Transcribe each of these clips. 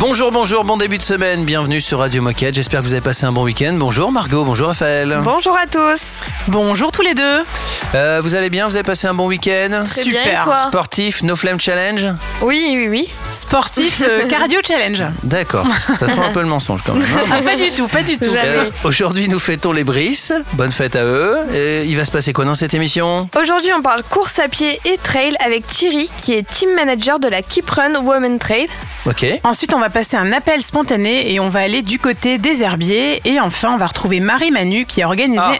Bonjour, bonjour, bon début de semaine, bienvenue sur Radio Moquette. J'espère que vous avez passé un bon week-end. Bonjour Margot, bonjour Raphaël. Bonjour à tous. Bonjour tous les deux. Euh, vous allez bien? Vous avez passé un bon week-end? Très bien, et Super. toi? Sportif, No Flame Challenge? Oui, oui, oui. Sportif euh, cardio challenge. D'accord, ça sent un peu le mensonge quand même. hein. Ah, pas du tout, pas du tout. Jamais. Euh, Aujourd'hui, nous fêtons les Brices. Bonne fête à eux. Et il va se passer quoi dans cette émission? Aujourd'hui, on parle course à pied et trail avec Thierry, qui est team manager de la Keep Run Women Trail. Ok. Ensuite, on va passer un appel spontané et on va aller du côté des herbiers. Et enfin, on va retrouver Marie Manu qui a organisé Ah,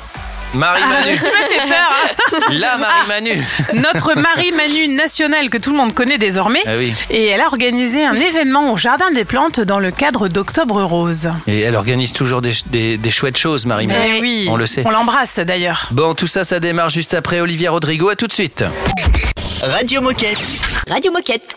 Marie-Manu. Tu m'as fait peur. hein. La Marie-Manu. notre Marie Manu nationale que tout le monde connaît désormais. Ah oui. Et elle a organisé un événement au Jardin des Plantes dans le cadre d'Octobre Rose. Et elle organise toujours des, des- des chouettes choses, Marie-Manu. Eh oui, On le sait. On l'embrasse d'ailleurs. Bon, tout ça, ça démarre juste après Olivia Rodrigo. À tout de suite. Radio Moquette. Radio Moquette.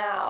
Now.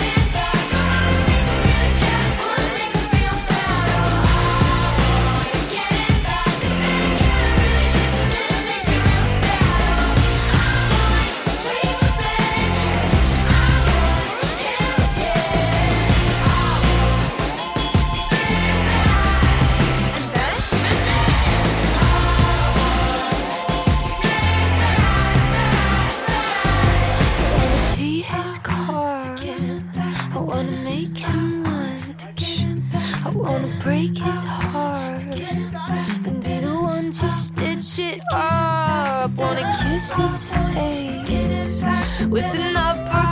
break his heart and be the one to stitch it up. Wanna kiss his face with an uppercut.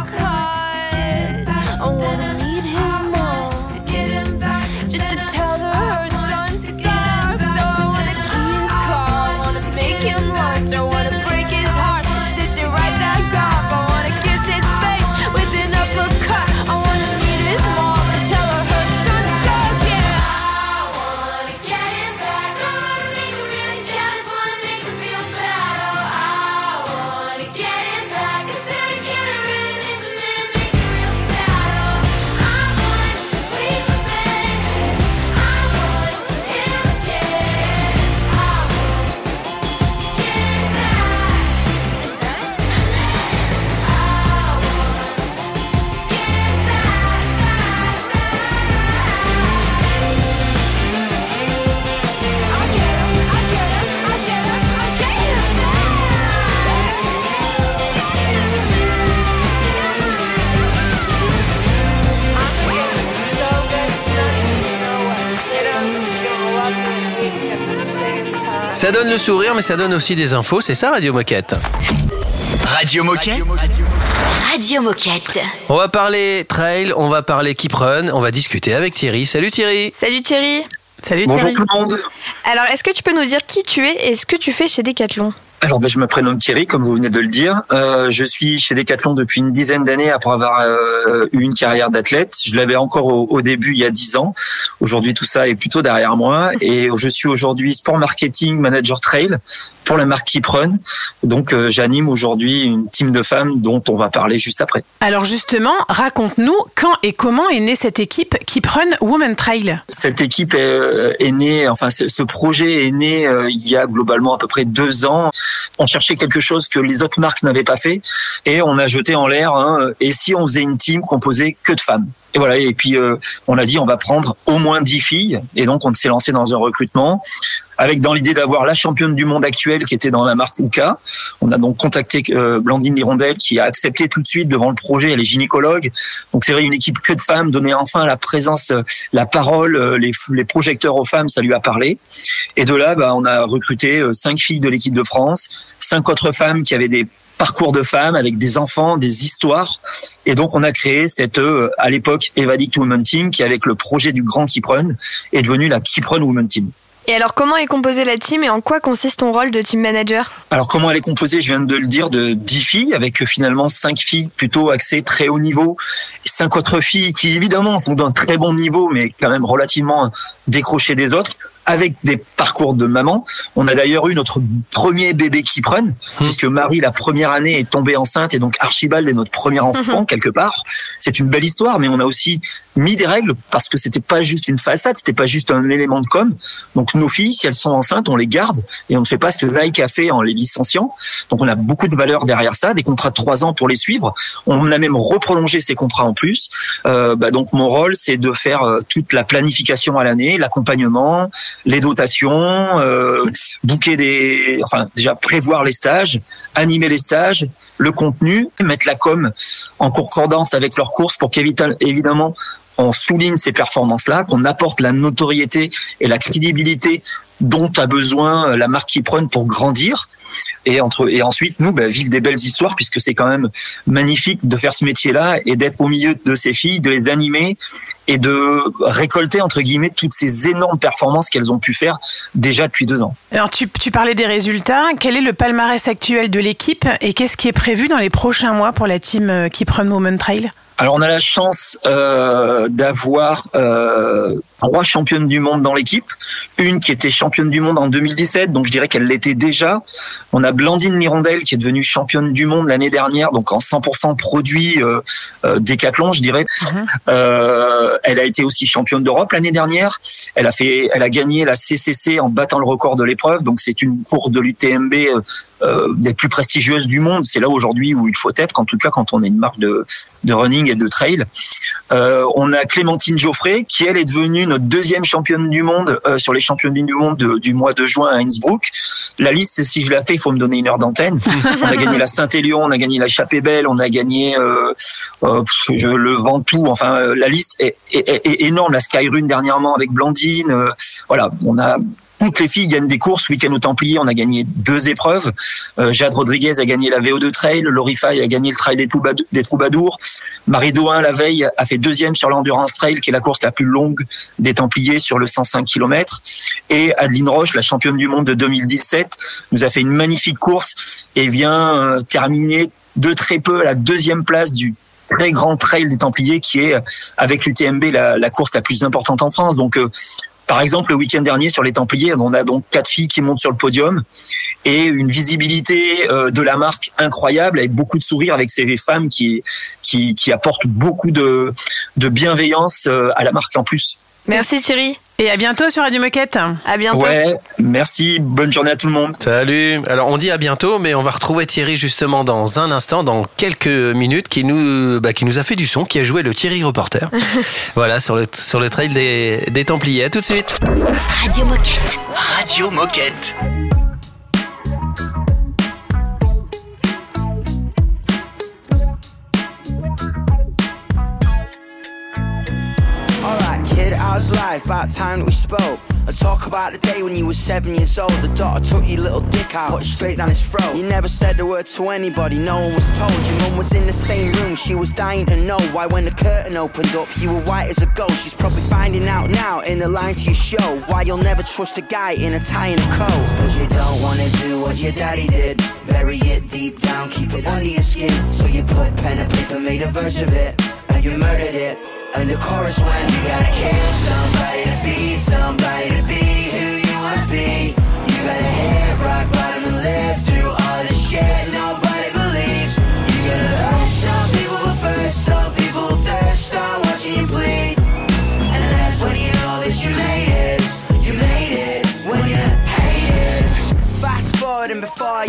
Ça donne le sourire, mais ça donne aussi des infos. C'est ça, Radio Moquette. Radio Moquette. Radio Moquette. On va parler trail, on va parler keep run, on va discuter avec Thierry. Salut Thierry. Salut Thierry. Salut Bonjour Thierry. tout le monde. Alors, est-ce que tu peux nous dire qui tu es et ce que tu fais chez Decathlon? Alors, ben, je me prénomme Thierry, comme vous venez de le dire. Euh, je suis chez Decathlon depuis une dizaine d'années après avoir euh, eu une carrière d'athlète. Je l'avais encore au, au, début, il y a dix ans. Aujourd'hui, tout ça est plutôt derrière moi. Et je suis aujourd'hui sport marketing manager trail pour la marque Keeprun. Donc, euh, j'anime aujourd'hui une team de femmes dont on va parler juste après. Alors justement, raconte-nous quand et comment est née cette équipe Keeprun Women Trail Cette équipe est, euh, est née, enfin, ce, projet est né euh, il y a globalement à peu près deux ans on cherchait quelque chose que les autres marques n'avaient pas fait et on a jeté en l'air. Hein, et si on faisait une team composée que de femmes et voilà. Et puis euh, on a dit on va prendre au moins dix filles. Et donc on s'est lancé dans un recrutement avec dans l'idée d'avoir la championne du monde actuelle qui était dans la marque Uka. On a donc contacté euh, Blandine Lirondelle qui a accepté tout de suite devant le projet. Elle est gynécologue. Donc c'est vrai une équipe que de femmes. Donner enfin la présence, euh, la parole, euh, les, projecteurs aux femmes, ça lui a parlé. Et de là, bah, on a recruté cinq filles de l'équipe de France, cinq autres femmes qui avaient des parcours de femmes avec des enfants, des histoires. Et donc, on a créé cette, à l'époque, Evadict Women Team, qui, avec le projet du grand Keeprun, est devenue la Keeprun Women Team. Et alors, comment est composée la team et en quoi consiste ton rôle de team manager? Alors, comment elle est composée? Je viens de le dire, de 10 filles, avec finalement 5 filles plutôt axées très haut niveau, 5 autres filles qui, évidemment, sont d'un très bon niveau, mais quand même relativement décrochées des autres avec des parcours de maman. On a d'ailleurs eu notre premier bébé qui prenne, puisque Marie, la première année, est tombée enceinte et donc Archibald est notre premier enfant, quelque part. C'est une belle histoire, mais on a aussi mis des règles parce que c'était pas juste une façade, c'était pas juste un élément de com. Donc nos filles, si elles sont enceintes, on les garde et on ne fait pas ce que Nike a fait en les licenciant. Donc on a beaucoup de valeur derrière ça, des contrats de trois ans pour les suivre. On a même reprolongé ces contrats en plus. Euh, bah donc mon rôle, c'est de faire euh, toute la planification à l'année, l'accompagnement, les dotations, euh, booker des, enfin déjà prévoir les stages, animer les stages, le contenu, mettre la com en concordance avec leurs courses pour qu'évidemment on souligne ces performances-là, qu'on apporte la notoriété et la crédibilité dont a besoin la marque qui prenne pour grandir. Et, entre, et ensuite, nous, bah, vivre des belles histoires, puisque c'est quand même magnifique de faire ce métier-là et d'être au milieu de ces filles, de les animer et de récolter, entre guillemets, toutes ces énormes performances qu'elles ont pu faire déjà depuis deux ans. Alors, tu, tu parlais des résultats. Quel est le palmarès actuel de l'équipe et qu'est-ce qui est prévu dans les prochains mois pour la team Keep Run Women Trail? Alors on a la chance euh, d'avoir euh, trois championnes du monde dans l'équipe, une qui était championne du monde en 2017, donc je dirais qu'elle l'était déjà. On a Blandine Mirondelle qui est devenue championne du monde l'année dernière, donc en 100% produit euh, euh, décathlon, je dirais. Mhm. Euh, elle a été aussi championne d'Europe l'année dernière. Elle a fait, elle a gagné la CCC en battant le record de l'épreuve, donc c'est une course de l'UTMB euh, des plus prestigieuses du monde. C'est là aujourd'hui où il faut être, en tout cas quand on est une marque de, de running et de trail. On a Clémentine Geoffrey qui elle est devenue notre deuxième championne du monde euh, sur les championnes du monde de, du mois de juin à Innsbruck. La liste, si je la fais, il faut me donner une heure d'antenne. on a gagné la Saint-Élion, on a gagné la Chapée-Belle, on a gagné euh, euh, je le Ventoux. Enfin, la liste est, est, est, énorme. La Skyrun dernièrement avec Blandine. Voilà, on a toutes les filles gagnent des courses. Week-end au Templier, on a gagné deux épreuves. Euh, Jade Rodriguez a gagné la VO2 Trail. Laurie Fay a gagné le Trail des, Troubad des Troubadours. Marie Doin, la veille, a fait deuxième sur l'Endurance Trail, qui est la course la plus longue des Templiers sur le 105 km. Et Adeline Roche, la championne du monde de 2017, nous a fait une magnifique course et vient euh, terminer de très peu à la deuxième place du très grand trail des Templiers qui est avec l'UTMB la, la, course la plus importante en France. Donc euh, par exemple, le week-end dernier sur les Templiers, on a donc quatre filles qui montent sur le podium et une visibilité euh, de la marque incroyable avec beaucoup de sourires avec ces femmes qui qui, qui apportent beaucoup de, de bienveillance euh, à la marque en plus. Merci Thierry. Et à bientôt sur Radio Moquette. À bientôt. Ouais, merci. Bonne journée à tout le monde. Salut. Alors on dit à bientôt, mais on va retrouver Thierry justement dans un instant, dans quelques minutes, qui nous, bah, qui nous a fait du son, qui a joué le Thierry Reporter. voilà, sur le, sur le trail des, des Templiers. À tout de suite. Radio Moquette. Radio Moquette. How's life? About time we spoke. Let's Talk about the day when you were seven years old. The daughter took your little dick out, put it straight down his throat. You never said a word to anybody, no one was told. Your mum was in the same room, she was dying to know why when the curtain opened up, you were white as a ghost. She's probably finding out now in the lines you show why you'll never trust a guy in a tie and a coat. Cause you don't wanna do what your daddy did. Bury it deep down, keep it under your skin. So you put pen and paper, made a verse of it, you murdered it. And the chorus went, you gotta kill somebody to be somebody to be who you wanna be. You gotta hit rock bottom and live through all the shit nobody believes. You gotta hurt some people, but first some people thirst on watching you bleed. And that's when you know that you made it. You made it when you hate it. Fast forward and before you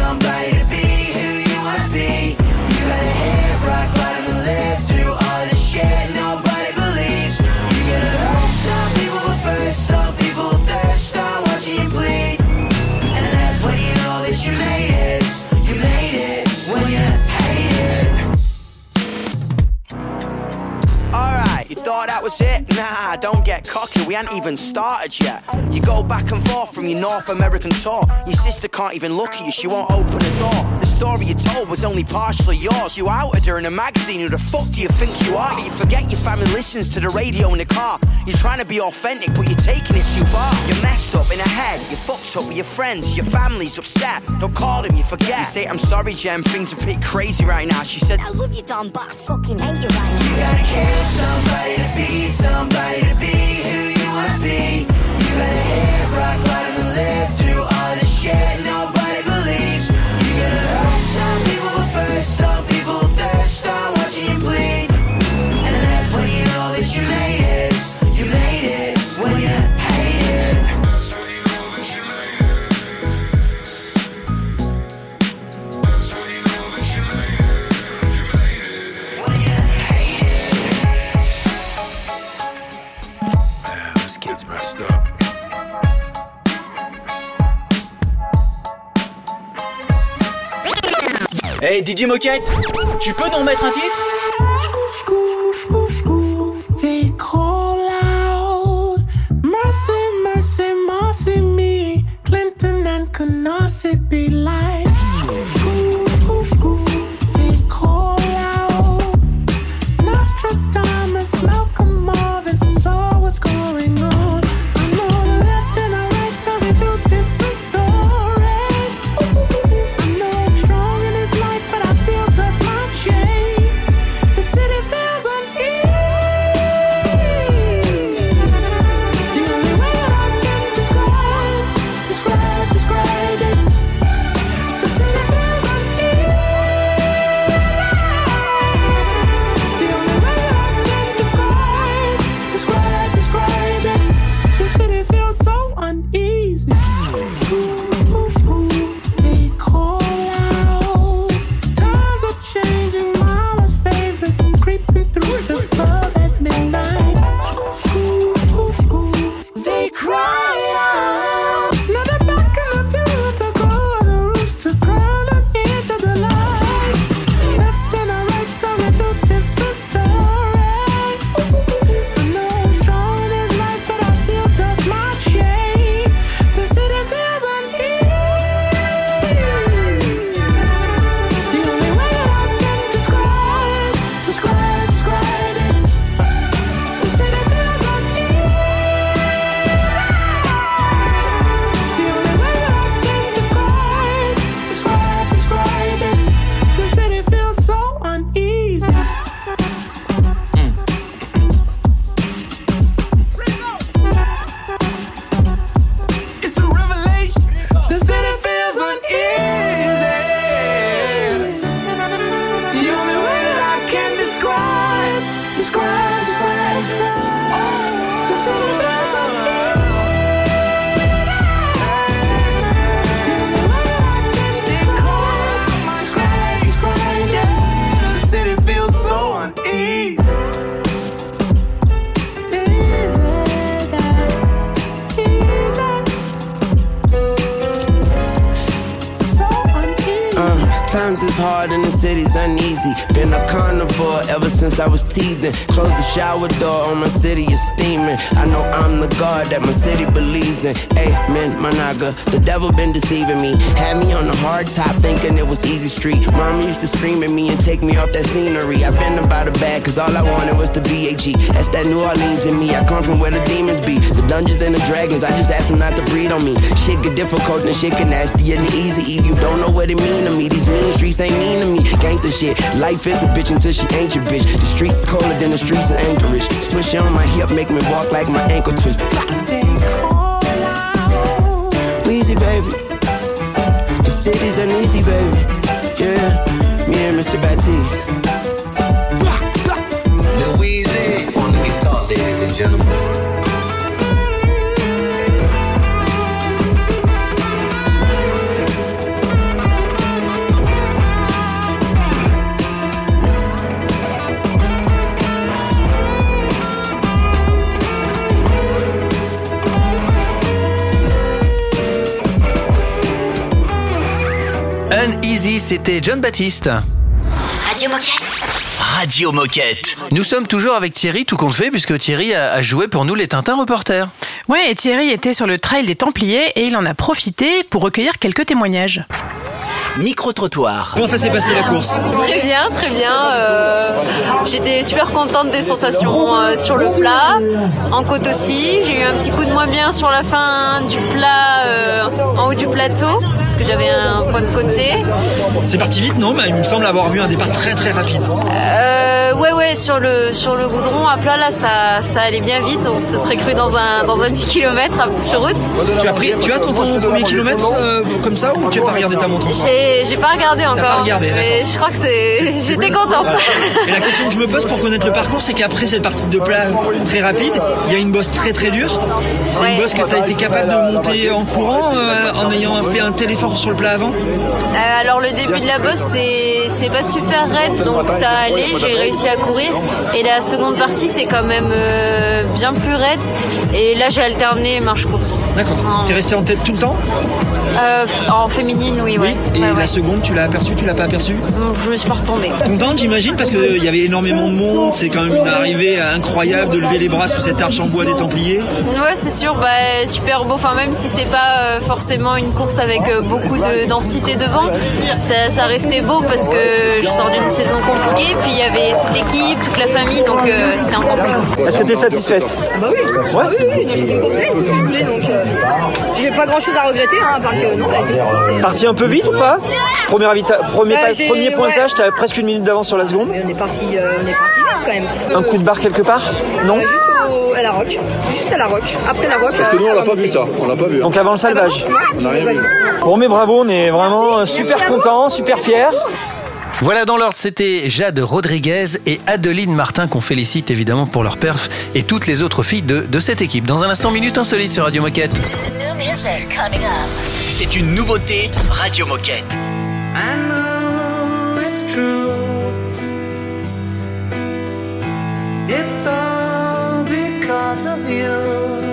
to be who you wanna be. We ain't even started yet. You go back and forth from your North American tour. Your sister can't even look at you, she won't open the door. The story you told was only partially yours. You outed her in a magazine, who the fuck do you think you are? You forget your family listens to the radio in the car. You're trying to be authentic, but you're taking it too far. You're messed up in the head, you're fucked up with your friends, your family's upset. Don't call them, you forget. You say, I'm sorry, Jem, things are pretty crazy right now. She said, I love you, Don, but I fucking hate you right now. you gotta kill somebody to be somebody to be who you wanna be. You gotta hit rock bottom and live through all the shit Hey DJ Moquette, tu peux nous remettre un titre? Mercy, mercy, mercy me. Clinton and Canarsie be like, city's uneasy. Been a carnivore ever since I was teething. Close the shower door on my city is steaming. I know I'm the God that my city believes in. Amen, my naga. The devil been deceiving me. Had me on the hard top thinking it was easy street. Mama used to scream at me and take me off that scenery. I've been about a bag cause all I wanted was the BAG. That's that New Orleans in me. I come from where the demons be. The dungeons and the dragons. I just asked them not to breed on me. Shit get difficult and shit get nasty and easy. You don't know what it mean to me, these mean streets ain't mean to me. Gangsta shit. Life is a bitch until she ain't your bitch. The streets is colder than the streets of Anchorage. Swish on my hip, make me walk like my ankle twist. Weezy, baby. The city's uneasy, baby. Yeah, me and Mr. Baptiste. C'était John Baptiste. Radio Moquette. Radio Moquette. Nous sommes toujours avec Thierry, tout compte fait, puisque Thierry a, a joué pour nous les Tintins reporters. Ouais, et Thierry était sur le trail des Templiers et il en a profité pour recueillir quelques témoignages. Micro-trottoir. Comment ça s'est passé la course Très bien, très bien. Euh, J'étais super contente des sensations euh, sur le plat, en côte aussi. J'ai eu un petit coup de moins bien sur la fin du plat, euh, en haut du plateau, parce que j'avais un point de côté. C'est parti vite, non Bah, Il me semble avoir vu un départ très très rapide. Euh, ouais, ouais, sur le, sur le goudron à plat, là, ça, ça allait bien vite. On se serait cru dans un, dans un 10 km sur route. Tu as pris, tu as ton, ton premier kilomètre euh, comme ça ou tu as pas regardé ta montre J'ai pas regardé encore, pas regardé, mais je crois que c'est. J'étais contente. Et la question que je me pose pour connaître le parcours, c'est qu'après cette partie de plat très rapide, il y a une bosse très très dure. C'est Ouais. une bosse que tu as été capable de monter en courant euh, en ayant fait un tel effort sur le plat avant Euh, alors le début de la bosse c'est pas super raide donc ça allait, j'ai réussi à courir et la seconde partie c'est quand même euh, bien plus raide et là j'ai alterné marche course. D'accord. T'es resté en tête tout le temps Euh, en féminine oui ouais. Et Ouais, la seconde, tu l'as aperçu, tu l'as pas aperçu Je me suis pas retournée. Contente, j'imagine, parce qu'il y avait énormément de monde. C'est quand même une arrivée incroyable de lever les bras sous cette arche en bois des Templiers. Ouais c'est sûr, bah, super beau, enfin même si c'est pas euh, forcément une course avec euh, beaucoup de densité devant, ça, ça restait beau parce que je sors d'une saison compliquée, puis il y avait toute l'équipe, toute la famille, donc euh, c'est encore plus beau. Est-ce que tu es satisfaite? Bah oui, Ouais. je voulais, donc j'ai pas grand chose à regretter, hein, à part que non, elle a été parfaite. Parti un peu vite ou pas Premier, habita- premier, Bah, pas- j'ai- premier pointage, ouais. t'as presque une minute d'avance sur la seconde. Mais on est parti, euh, on est parti vite quand même. Un coup de barre quelque part Non Euh, Juste au- à la rock, juste à la rock. Après la rock. Parce que nous, on euh, l'a pas vu ça. On l'a pas vu. hein. Donc avant le salvage. On n'a rien vu. Bon mais bravo, on est vraiment euh, super content, super fiers. Voilà dans l'ordre, c'était Jade Rodriguez et Adeline Martin qu'on félicite évidemment pour leur perf et toutes les autres filles de, de cette équipe. Dans un instant, Minute Insolite sur Radio Moquette. C'est une nouveauté Radio Moquette. I know it's true. It's all because of you.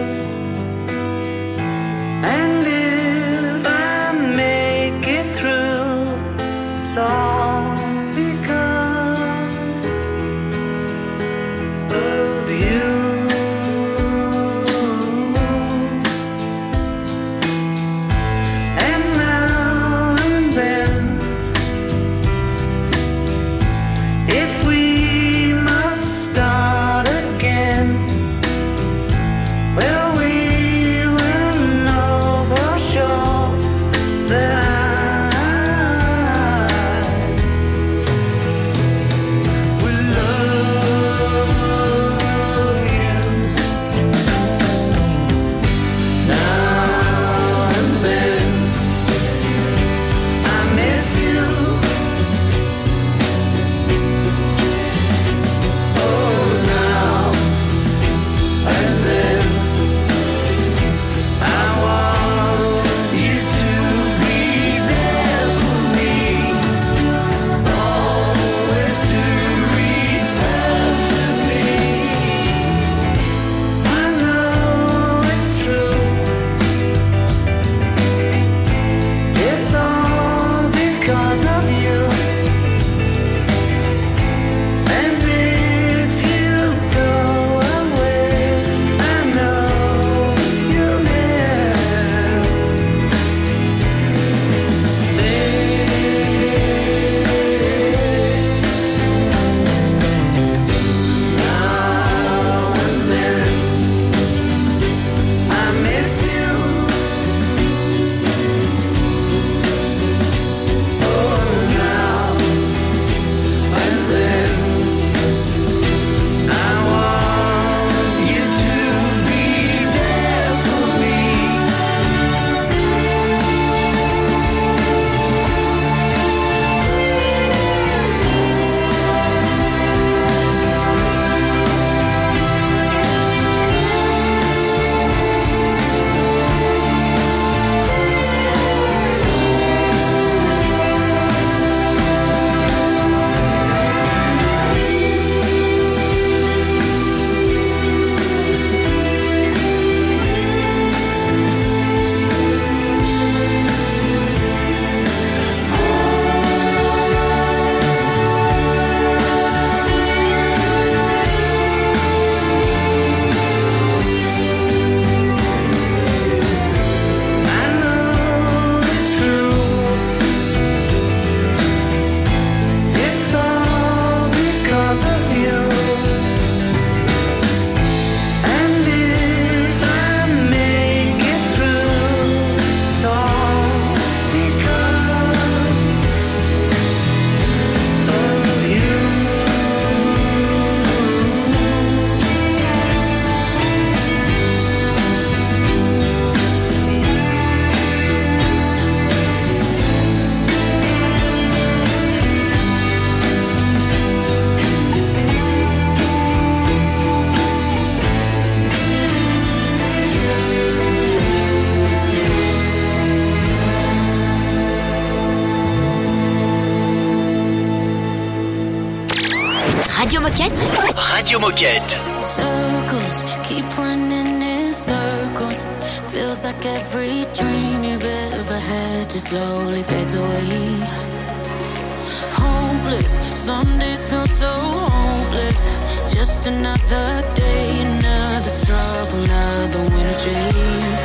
Hopeless, some days feel so hopeless. Just another day, another struggle, another winter chase.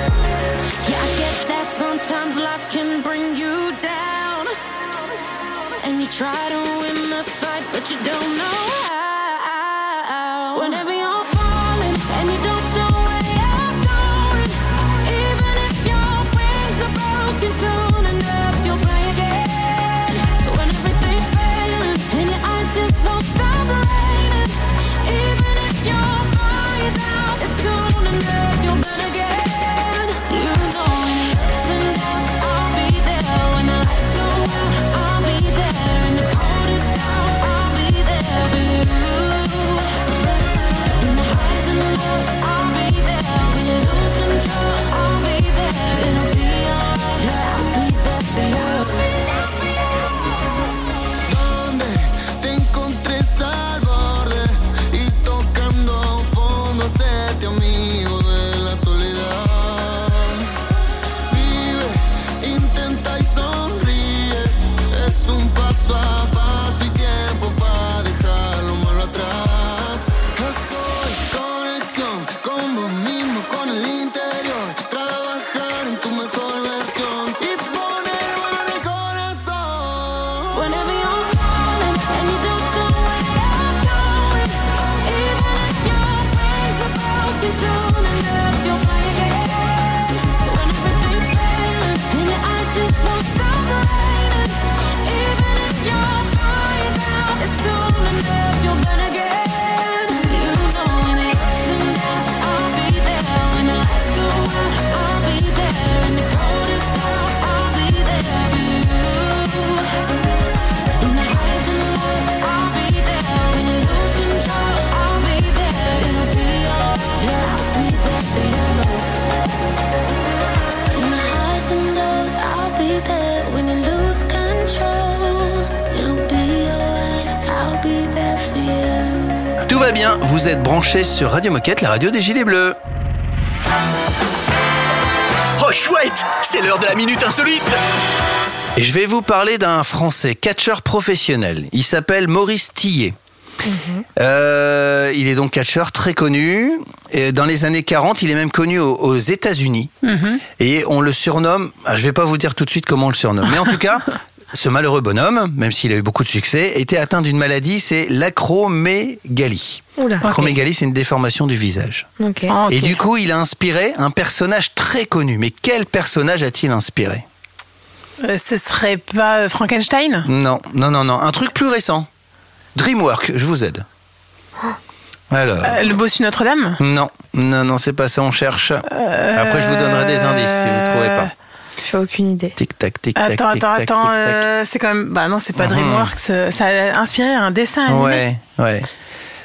Yeah, I get that sometimes life can bring you down. And you try to win the fight, but you don't know how. Vous êtes branchés sur Radio Moquette, la radio des Gilets Bleus. Oh chouette, c'est l'heure de la minute insolite. Et je vais vous parler d'un Français catcheur professionnel. Il s'appelle Maurice Tillet. Euh, il est donc catcheur très connu. Et dans les années 40, il est même connu aux, aux États-Unis. Et on le surnomme, ah, je vais pas vous dire tout de suite comment on le surnomme, mais en tout cas, ce malheureux bonhomme, même s'il a eu beaucoup de succès, était atteint d'une maladie, c'est l'acromégalie. L'acromégalie, c'est une déformation du visage. Ok. Et du coup, il a inspiré un personnage très connu. Mais quel personnage a-t-il inspiré? Euh, Ce serait pas euh, Frankenstein? Non, non, non, non. Un truc plus récent. DreamWorks, je vous aide. Alors. Euh, Le bossu Notre-Dame? Non, non, non, c'est pas ça, on cherche. Après, je vous donnerai des indices si vous ne trouvez pas. J'ai aucune idée. Tic tac, tic tac. Attends, tic, attends, attends. euh, c'est quand même. Bah non, c'est pas Mhm. DreamWorks. euh, Ça a inspiré un dessin animé. Ouais, ouais.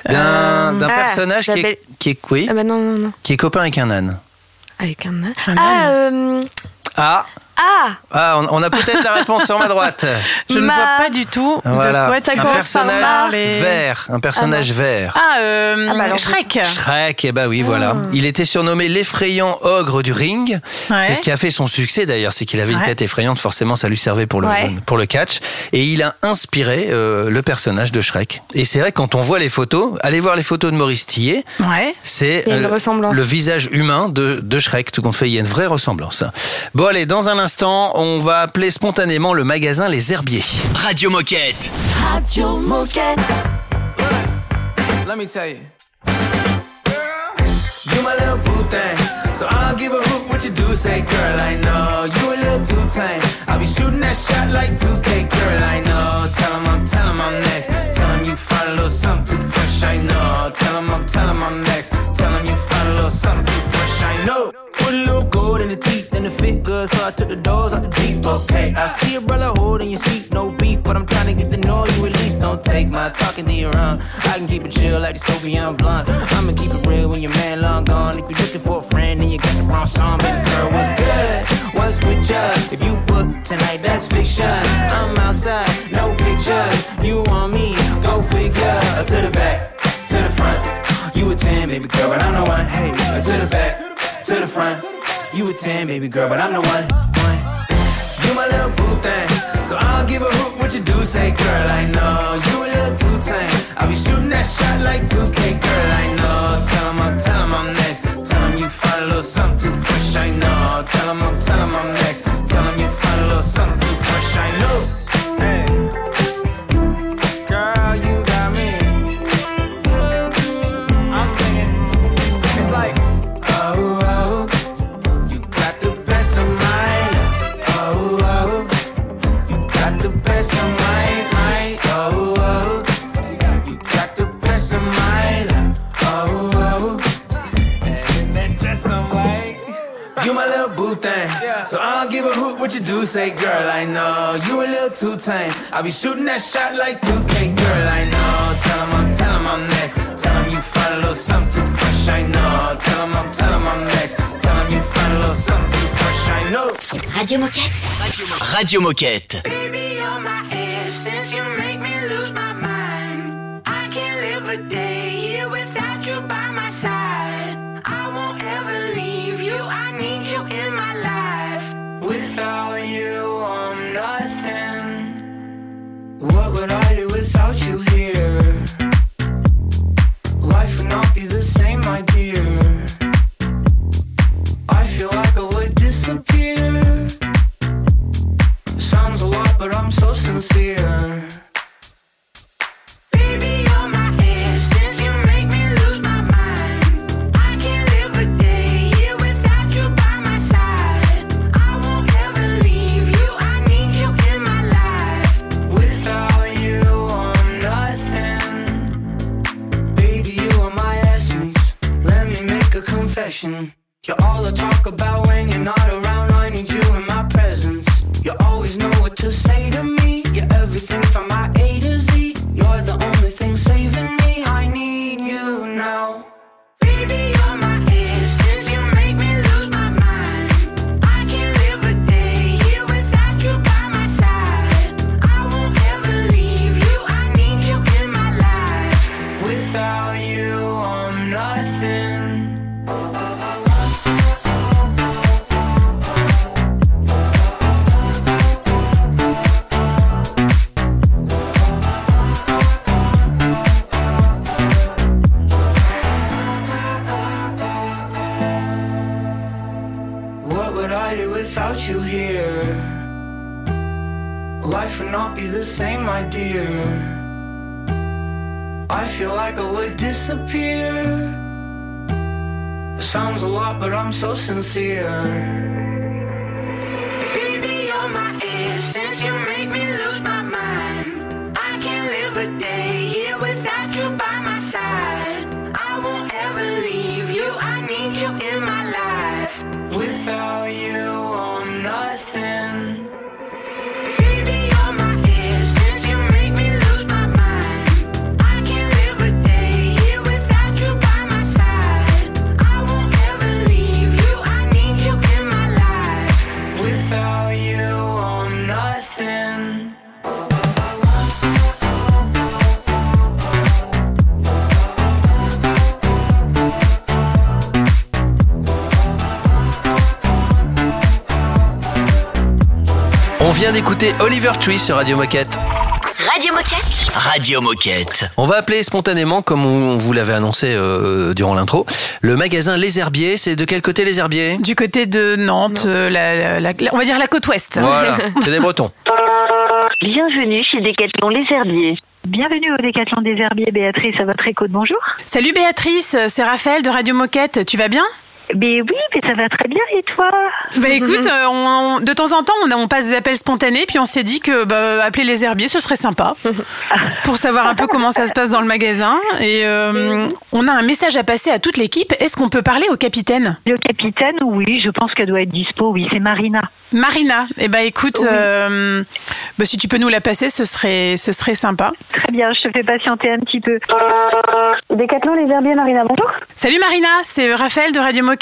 D'un Euh, ah, personnage qui est, j'appelle- qui est, oui, Ah bah non, non, non. qui est copain avec un âne. Avec un âne. Un Ah, euh, Ah, ah ah on, on a peut-être la réponse sur ma droite. Je ne Ma- vois pas du tout Voilà, de quoi un par personnage vert, un personnage vert. Ah, euh, Ah bah alors, Shrek. Shrek, eh ben oui, voilà. Il était surnommé l'effrayant ogre du ring. Ouais. C'est ce qui a fait son succès d'ailleurs, c'est qu'il avait une tête effrayante, forcément ça lui servait pour le, Ouais. pour le catch. Et il a inspiré euh, le personnage de Shrek. Et c'est vrai, quand on voit les photos, allez voir les photos de Maurice Tillet, Ouais. c'est Il y a une euh, ressemblance. le visage humain de, de Shrek, tout compte fait, il y a une vraie ressemblance. Bon allez, dans un instant, on va appeler spontanément le magasin Les Herbiers. Radio Moquette. Radio Moquette. Let me tell you. You my little boo thing. So I don't give a hoot what you do, say, girl, I know. You a little too tame. I'll be shooting that shot like 2K, girl, I know. Tell him I'm, tell him I'm next. Tell him you find a little something too fresh, I know. Tell him I'm, tell him I'm next. Tell him you find little something fresh, I know. Put a little gold in the teeth and the fit good, so I took the doors out the deep, okay. I see a brother holding your seat, no beef, but I'm trying to get to know you at least. Don't take my talking to your own. I can keep it chill like the Soviet blunt. I'ma keep it real when your man long gone. If you're looking for a friend, then you got the wrong song, baby girl. What's good? What's with ya? If you book tonight, that's fiction. I'm outside, no pictures. You want me? Go figure. To the back, to the baby girl, but I'm the one. Hey, to the back, to the front. You a 10, baby girl, but I'm the one. one. You my little boo thing. So I don't give a hoot what you do, say, girl, I know. You a little too tame. I'll be shooting that shot like 2K, girl, I know. Tell 'em I'm, tell 'em I'm next. Tell 'em you find a little something too fresh, I know. Tell 'em I'm, tell 'em I'm next. You my little boo thing. So I don't give a hoot what you do, say, girl, I know. You a little too tame. I'll be shooting that shot like 2K, girl, I know. Tell 'em I'm, tell 'em I'm next. Tell 'em you find a little something too fresh, I know. Tell 'em I'm, tell 'em I'm next. Tell 'em you find a little something too fresh, I know. Radio Moquette. Radio Moquette. Baby, you're my essence. You make me lose my mind. I can't live a day here without you by my side. Without you, I'm nothing. What would I do without you here? Life would not be the same, my dear. I feel like I would disappear. Sounds a lot, but I'm so sincere. A confession. You're all I talk about when you're not around. I need you in my presence. You always know what to say to me. You're everything from same, my dear. I feel like I would disappear. It Sounds a lot, but I'm so sincere. Baby, you're my essence. You make me lose my mind. I can't live a day here without you by my side. I won't ever leave you. I need you in my life. Without you, vient d'écouter Oliver Tree sur Radio Moquette. Radio Moquette. Radio Moquette. On va appeler spontanément, comme on vous l'avait annoncé euh, durant l'intro, le magasin Les Herbiers. C'est de quel côté Les Herbiers? Du côté de Nantes, euh, la- la- la- on va dire la côte ouest. Voilà, c'est des Bretons. Bienvenue chez Décathlon Les Herbiers. Bienvenue au Décathlon des Herbiers, Béatrice à votre écoute, bonjour. Salut Béatrice, c'est Raphaël de Radio Moquette. Tu vas bien? Mais oui, mais ça va très bien et toi? Bah écoute, euh, on- on- de temps en temps, on, a- on passe des appels spontanés, puis on s'est dit que bah, appeler les herbiers, ce serait sympa, pour savoir un peu comment ça se passe dans le magasin. Et euh, on a un message à passer à toute l'équipe. Est-ce qu'on peut parler au capitaine? Le capitaine, oui, je pense qu'elle doit être dispo, oui, c'est Marina. Marina, eh ben écoute, euh, bah, si tu peux nous la passer, ce serait, ce serait sympa. Très bien, je te fais patienter un petit peu. Décathlon Les Herbiers, Marina, bonjour. Salut Marina, c'est Raphaël de Radio Moquette.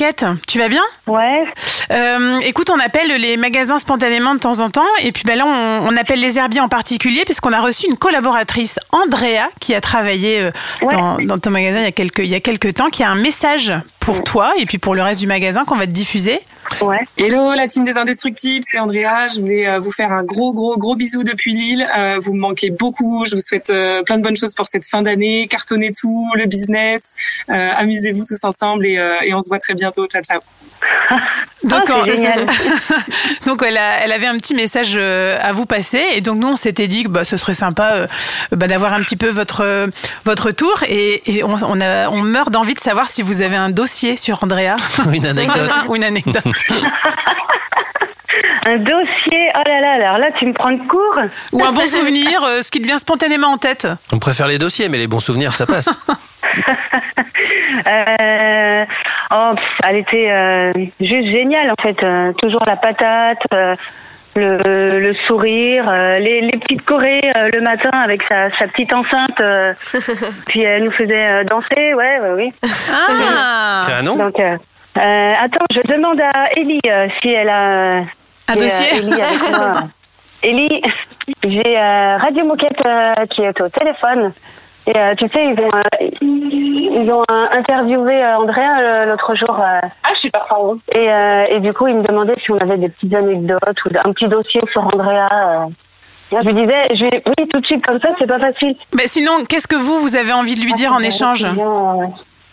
Tu vas bien? Ouais. Euh, écoute, on appelle les magasins spontanément de temps en temps, et puis ben là, on, on appelle les herbiers en particulier, puisqu'on a reçu une collaboratrice, Andrea, qui a travaillé euh, dans, dans ton magasin il y, a quelques, il y a quelques temps, qui a un message pour toi et puis pour le reste du magasin qu'on va te diffuser. Ouais. Hello la team des Indestructibles, c'est Andrea. Je voulais euh, vous faire un gros gros gros bisou depuis Lille. Euh, vous me manquez beaucoup. Je vous souhaite euh, plein de bonnes choses pour cette fin d'année. Cartonnez tout, le business. Euh, Amusez-vous tous ensemble et, euh, et on se voit très bientôt. Ciao ciao. Donc, Ah, génial. donc elle, a- elle avait un petit message euh, à vous passer et donc nous on s'était dit que bah, ce serait sympa euh, bah, d'avoir un petit peu votre euh, votre tour et, et on, on, a- on meurt d'envie de savoir si vous avez un dossier sur Andrea Une anecdote. ou une anecdote. Un dossier. Oh là là, alors là, tu me prends de court. ou un bon souvenir, euh, ce qui te vient spontanément en tête. On préfère les dossiers, mais les bons souvenirs, ça passe. Euh, oh, pff, elle était euh, juste géniale en fait. Euh, toujours la patate, euh, le, le sourire, euh, les, les petites chorées euh, le matin avec sa, sa petite enceinte. euh, puis elle nous faisait euh, danser, ouais, ouais, oui. Ah Canon. Donc, euh, euh, attends, je demande à Ellie euh, si elle a Un si, euh, dossier Ellie avec moi. Ellie, j'ai euh, Radio Moquette euh, qui est au téléphone. Et euh, tu sais, ils ont, euh, ils ont euh, interviewé euh, Andrea euh, l'autre jour. ah, je suis pas pardon. Et, euh, et du coup, ils me demandaient si on avait des petites anecdotes ou un petit dossier sur Andrea. euh. Je lui disais, je lui- oui, tout de suite comme ça, c'est pas facile. Mais sinon, qu'est-ce que vous, vous avez envie de lui dire en échange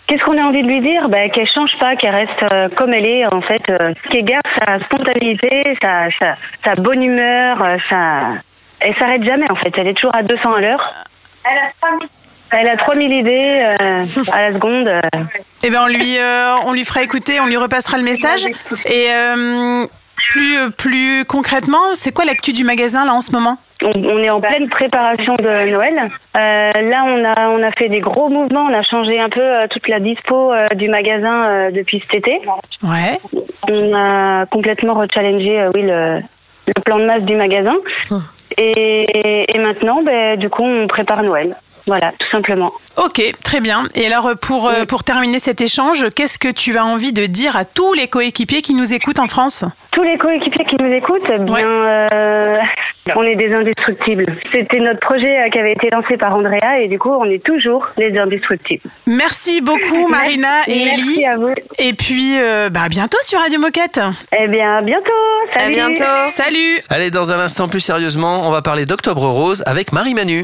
Qu'est-ce qu'on a envie de lui dire? Ben, Qu'elle change pas, qu'elle reste euh, comme elle est, en fait. euh, qu'elle garde sa spontanéité, sa, sa, sa bonne humeur, euh, sa... Elle s'arrête jamais, en fait. Elle est toujours à 200 à l'heure. Elle a 3000 elle a 3000 idées euh, à la seconde. euh. Eh ben on lui euh, on lui fera écouter, on lui repassera le message. Et euh, plus plus concrètement, c'est quoi l'actu du magasin là en ce moment? On, est en pleine préparation de Noël. Euh, là, on a, on a fait des gros mouvements. On a changé un peu euh, toute la dispo euh, du magasin depuis cet été. Ouais. On a complètement rechallengé, oui, le, le plan de masse du magasin. Et, et maintenant, ben, du coup, on prépare Noël. Voilà, tout simplement. Ok, très bien. Et alors euh, pour euh, pour terminer cet échange, qu'est-ce que tu as envie de dire à tous les coéquipiers qui nous écoutent en France? Tous les coéquipiers qui nous écoutent, eh bien, euh, on est des indestructibles. C'était notre projet qui avait été lancé par Andrea et du coup, on est toujours les indestructibles. Merci beaucoup Marina et Merci Ellie. à vous. Et puis euh, bah à bientôt sur Radio Moquette. Eh bien, à bientôt. Salut. À bientôt. Salut. Allez, dans un instant plus sérieusement, on va parler d'Octobre Rose avec Marie Manu.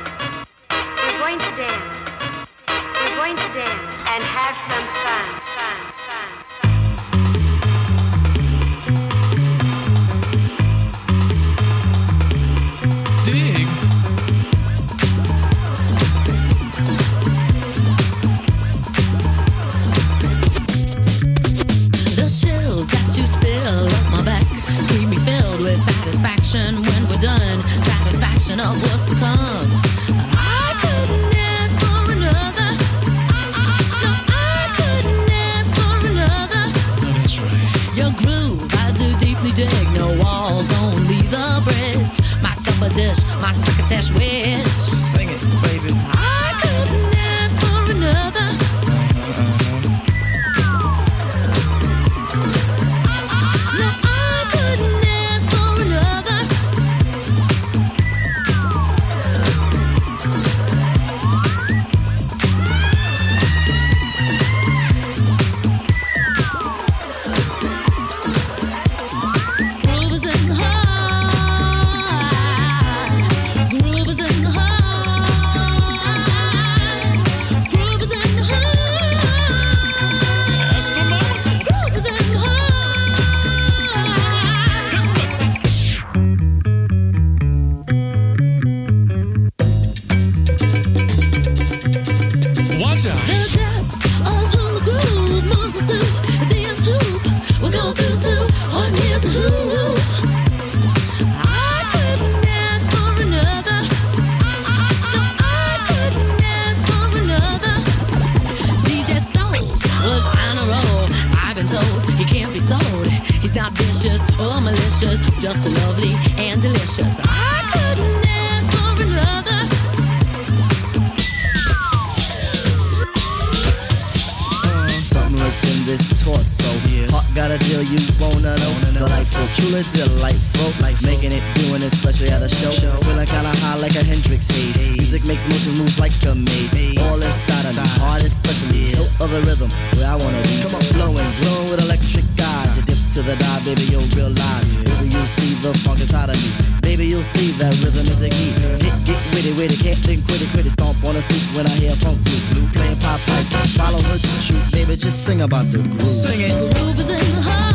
Realize. Baby, you'll see the funk inside of me. Baby, you'll see that rhythm is a key. Get, get witty, witty, can't think, quit it, quit it. Stomp on a stoop when I hear funk blue, blue playing pop pipe. Follow her to shoot, baby, just sing about the groove. Sing it. The groove is in the heart.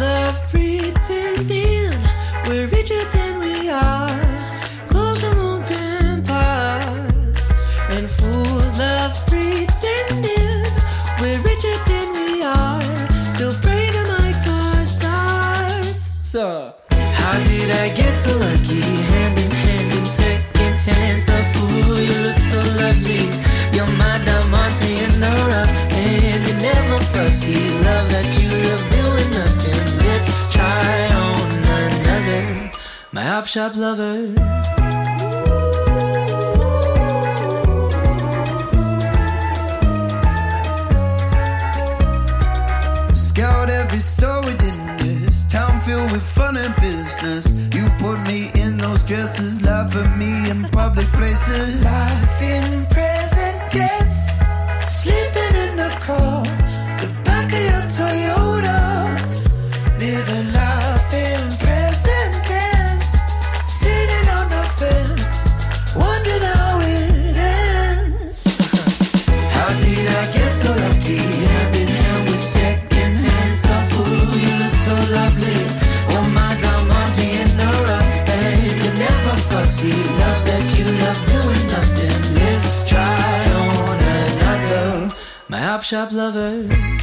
Love pretending we're richer than we are. And fools pretending we're richer than we are. So, how did I get so shop lover. Scout every store within this town filled with fun and business. You put me in those dresses, laugh at me in public places. Life in shop lover.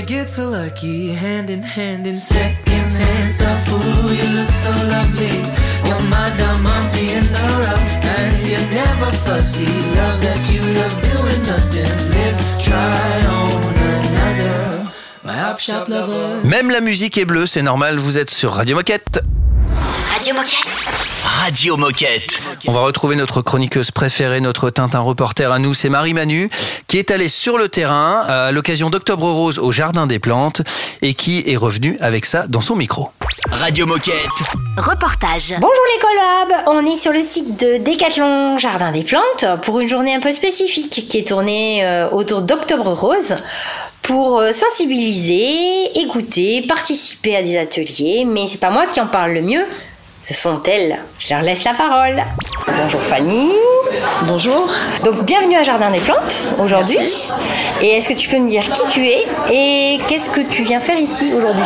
I get so lucky? Hand in hand in second hand stuff. Ooh, you look so lovely. You're my diamante in the rough, and you're never fussy. Love that you love doing nothing. Let's try on another. My op shop lover. Même la musique est bleue, c'est normal, vous êtes sur Radio Moquette. Radio Moquette. Radio Moquette. On va retrouver notre chroniqueuse préférée, notre Tintin reporter à nous, c'est Marie Manu, qui est allée sur le terrain à l'occasion d'Octobre Rose au Jardin des Plantes et qui est revenue avec ça dans son micro. Radio Moquette. Reportage. Bonjour les collabs, on est sur le site de Décathlon Jardin des Plantes pour une journée un peu spécifique qui est tournée euh, autour d'Octobre Rose pour euh, sensibiliser, écouter, participer à des ateliers, mais c'est pas moi qui en parle le mieux, ce sont elles. Je leur laisse la parole. Bonjour Fanny. Bonjour. Donc bienvenue à Jardin des Plantes aujourd'hui. Et est-ce que tu peux me dire qui tu es et qu'est-ce que tu viens faire ici aujourd'hui?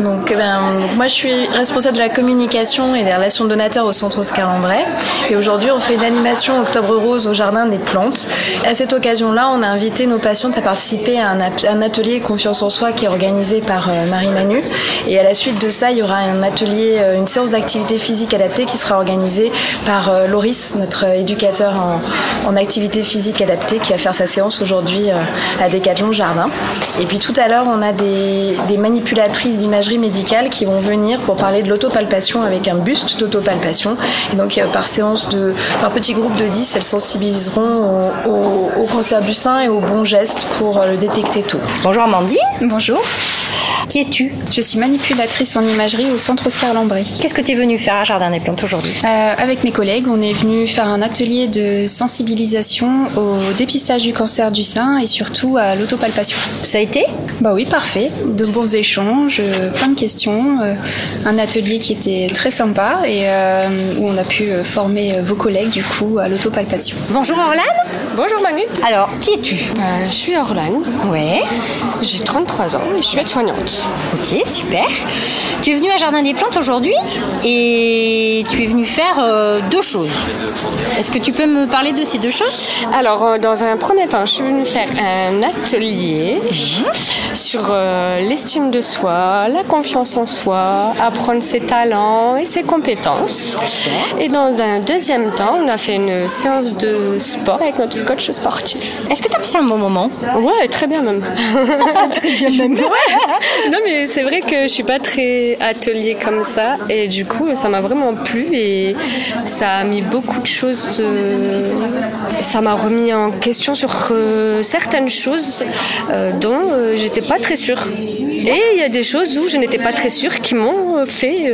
Donc, eh ben, donc moi je suis responsable de la communication et des relations donateurs au centre Oscar Lambret. Et aujourd'hui on fait une animation Octobre Rose au Jardin des Plantes. Et à cette occasion-là, on a invité nos patientes à participer à un atelier Confiance en soi qui est organisé par euh, Marie Manu. Et à la suite de ça, il y aura un atelier, euh, une séance d'activité physique adaptée qui sera organisée par euh, Loris, notre euh, éducateur en, en activité physique adaptée, qui va faire sa séance aujourd'hui euh, à Décathlon Jardin. Et puis tout à l'heure, on a des, des manipulatrices d'imagerie médicale qui vont venir pour parler de l'autopalpation avec un buste d'autopalpation. Et donc euh, par séance de, par petit groupe de 10, elles sensibiliseront au, au- au cancer du sein et aux bons gestes pour euh, le détecter tôt. Bonjour Amandine. Bonjour. Qui es-tu Je suis manipulatrice en imagerie au centre Oscar Lambray. Qu'est-ce que tu es venue faire à Jardin des Plantes aujourd'hui Euh, avec mes collègues, on est venu faire un atelier de sensibilisation au dépistage du cancer du sein et surtout à l'autopalpation. Ça a été Bah oui, parfait. De bons échanges, euh, plein de questions. euh, un atelier qui était très sympa et euh, où on a pu former vos collègues du coup à l'autopalpation. Bonjour Orlane. Bonjour Manu. Alors, qui es-tu Je suis Orlane. Ouais. J'ai 33 ans et je suis aide-soignante. Ok, super. Tu es venu à Jardin des Plantes aujourd'hui et tu es venu faire euh, deux choses. Est-ce que tu peux me parler de ces deux choses? Alors, euh, dans un premier temps, je suis venue faire un atelier sur euh, l'estime de soi, la confiance en soi, apprendre ses talents et ses compétences. Et dans un deuxième temps, on a fait une séance de sport avec notre coach sportif. Est-ce que tu as passé un bon moment? Ouais, très bien même. Très bien même. Ouais. Non, mais c'est vrai que je suis pas très atelier comme ça. Et du coup, ça m'a vraiment plu et ça a mis beaucoup de choses. euh, ça m'a remis en question sur euh, certaines choses euh, dont euh, j'étais pas très sûre. Et il y a des choses où je n'étais pas très sûre qui m'ont fait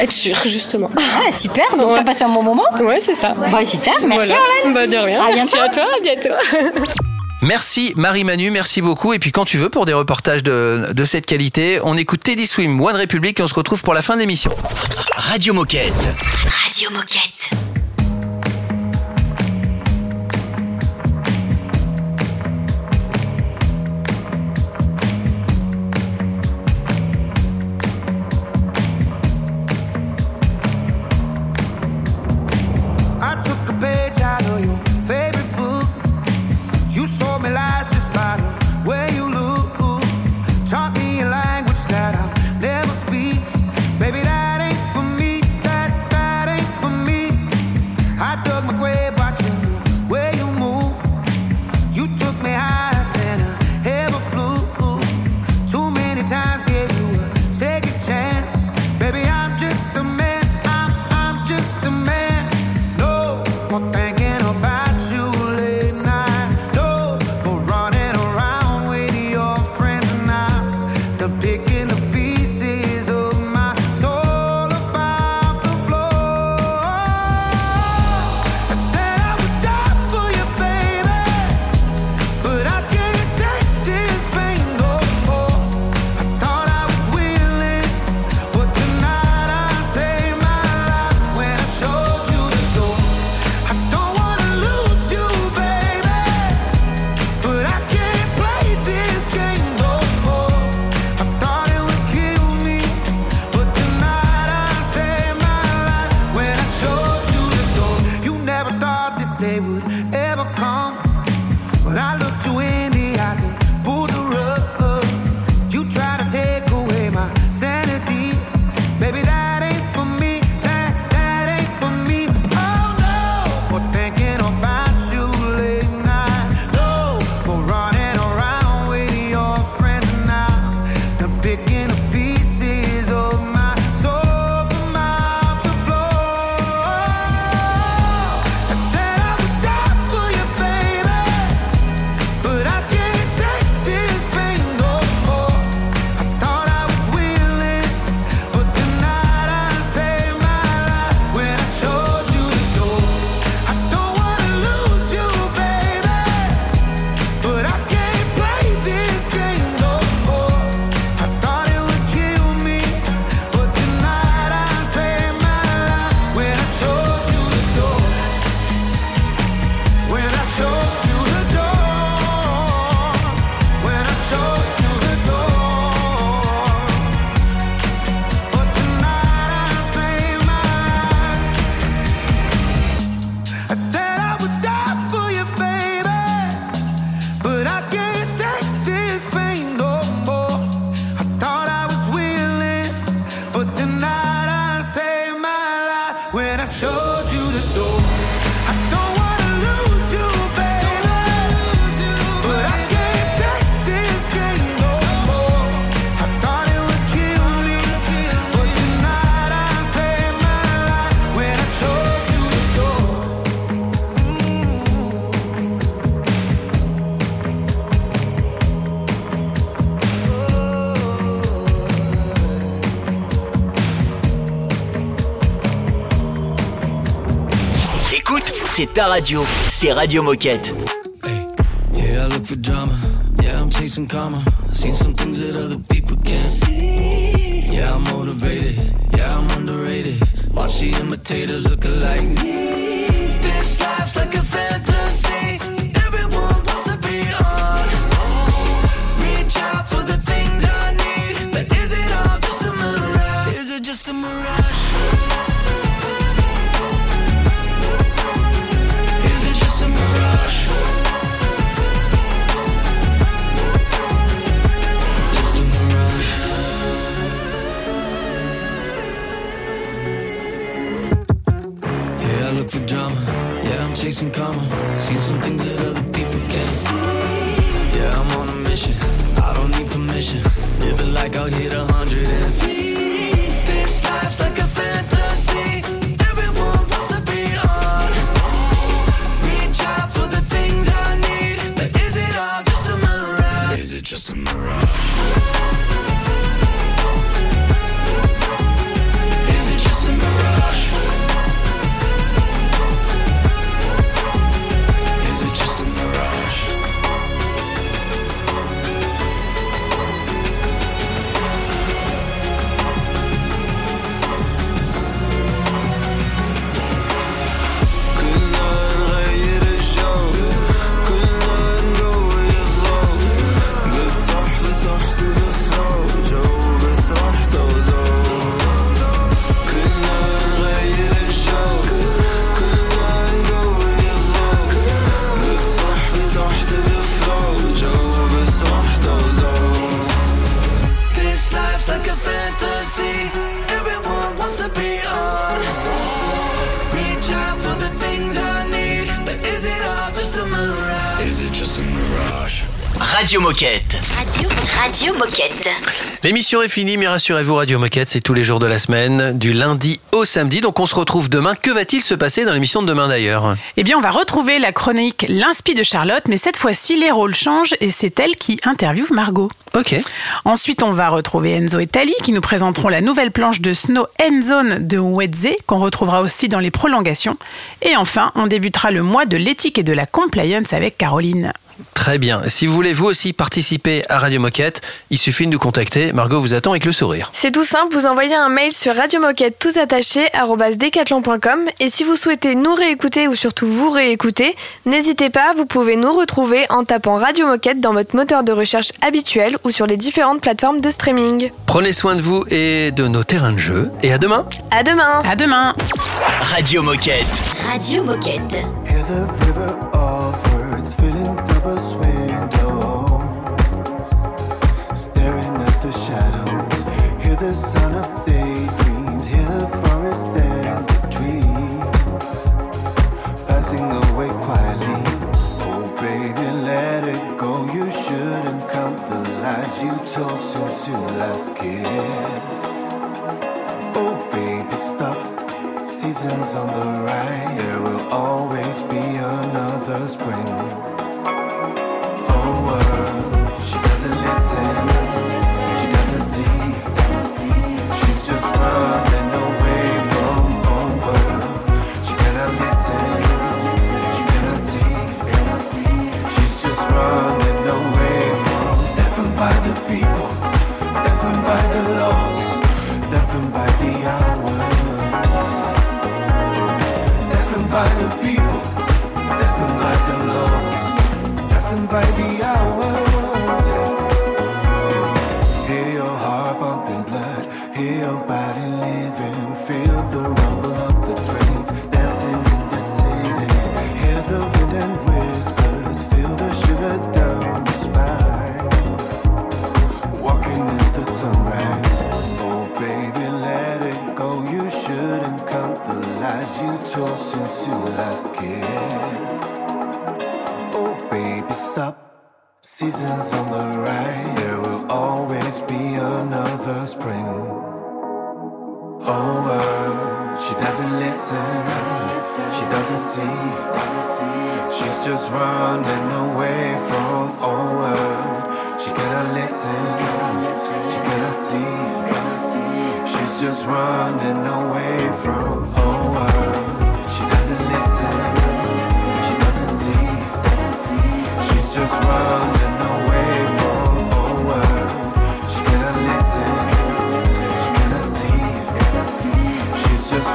être sûre, justement. Ah, super. Donc, t'as passé un bon moment Ouais, c'est ça. Bah, super. Merci Voilà. Orlane. Bah, de rien. À Merci bientôt. à toi, à bientôt. Merci Marie-Manu, merci beaucoup. Et puis quand tu veux pour des reportages de, de cette qualité, on écoute Teddy Swim, One Republic et on se retrouve pour la fin de l'émission. Radio Moquette. Radio Moquette. Ta radio, c'est Radio Moquette. Yeah, I look for drama. Yeah, I'm chasing karma. Seen some things that other people can't see. Yeah, I'm motivated. Yeah, I'm underrated. Watch the imitators look Chasing karma. Seen some things that other people can't see. Yeah, I'm on a mission. I don't need permission. Living like I'll hit a hundred L'émission est finie, mais rassurez-vous, Radio Moquette, c'est tous les jours de la semaine, du lundi au samedi. Donc on se retrouve demain. Que va-t-il se passer dans l'émission de demain d'ailleurs? Eh bien, on va retrouver la chronique L'inspi de Charlotte, mais cette fois-ci, les rôles changent et c'est elle qui interviewe Margot. Ok. Ensuite, on va retrouver Enzo et Tali qui nous présenteront la nouvelle planche de Snow End Zone de Wedze qu'on retrouvera aussi dans les prolongations. Et enfin, on débutera le mois de l'éthique et de la compliance avec Caroline. Très bien. Si vous voulez vous aussi participer à Radio Moquette, il suffit de nous contacter. Margot vous attend avec le sourire. C'est tout simple, vous envoyez un mail sur radiomoquette tous attachés decathlon.com et si vous souhaitez nous réécouter ou surtout vous réécouter, n'hésitez pas, vous pouvez nous retrouver en tapant Radio Moquette dans votre moteur de recherche habituel ou sur les différentes plateformes de streaming. Prenez soin de vous et de nos terrains de jeu. Et à demain. À demain. À demain. Radio Moquette. Radio Moquette. Since you last kissed. Oh, baby, stop seasons on the rise. There will always be another spring. Since you last kissed. Oh baby, stop. Seasons on the rise, there will always be another spring. Oh, world, she doesn't listen, she doesn't see, she's just running away from oh, world. She cannot listen, she cannot see, she's just running away from oh, uh. Running away from over. She cannot listen, she cannot see. She's just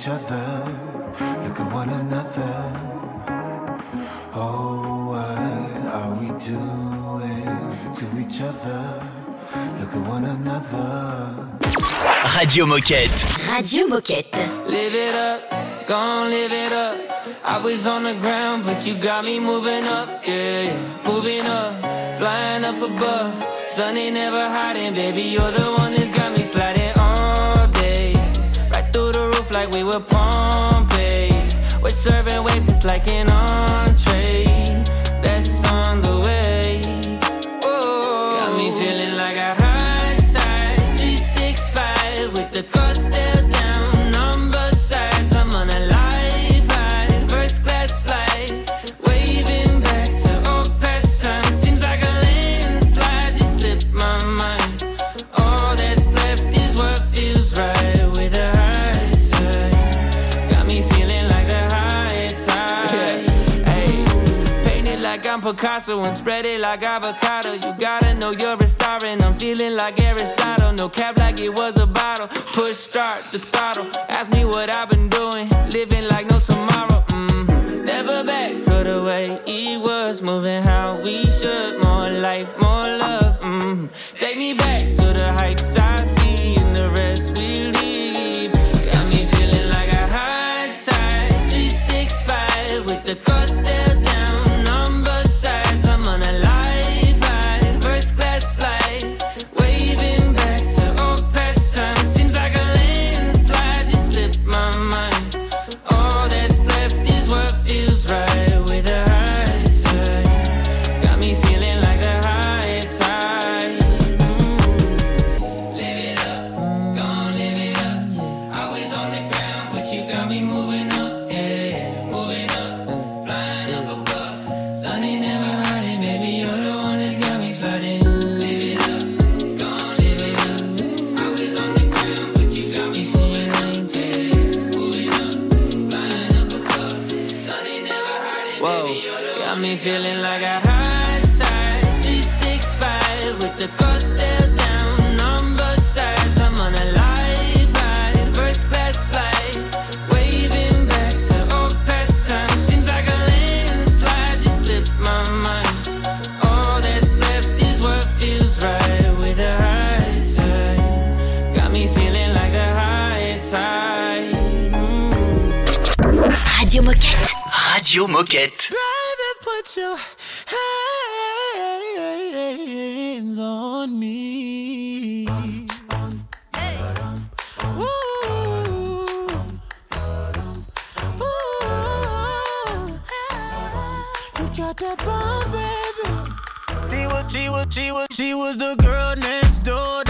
each other? Look at one another. Oh, what are we doing to each other? Look at one another. Radio Moquette. Radio Moquette. Live it up, gon' live it up. I was on the ground, but you got me moving up, yeah, yeah. moving up, flying up above. Sun ain't never hiding, baby. You're the one that's got me sliding all day, right like we were Pompeii. We're serving waves, it's like an entree. That's on the way. Oh, got me feeling like a hot side. 365 with the cost Picasso and spread it like avocado. You gotta know you're a star, and I'm feeling like Aristotle. No cap like it was a bottle. Push start the throttle. Ask me what I've been doing, living like no tomorrow. Mm. Never back to the way it was, moving how we should. More life, more got me feeling like a high tide. 365 with the coast still down. Number sides, I'm on a life high. First class flight, waving back to old past time. Seems like a landslide just slipped my mind. All that's left is what feels right with a high side. Got me feeling like the high tide. Radio Moquette. Radio Moquette. Your hands on me. Ooh. Ooh. You got that bomb, baby. She was, she was, she was, she was the girl next door.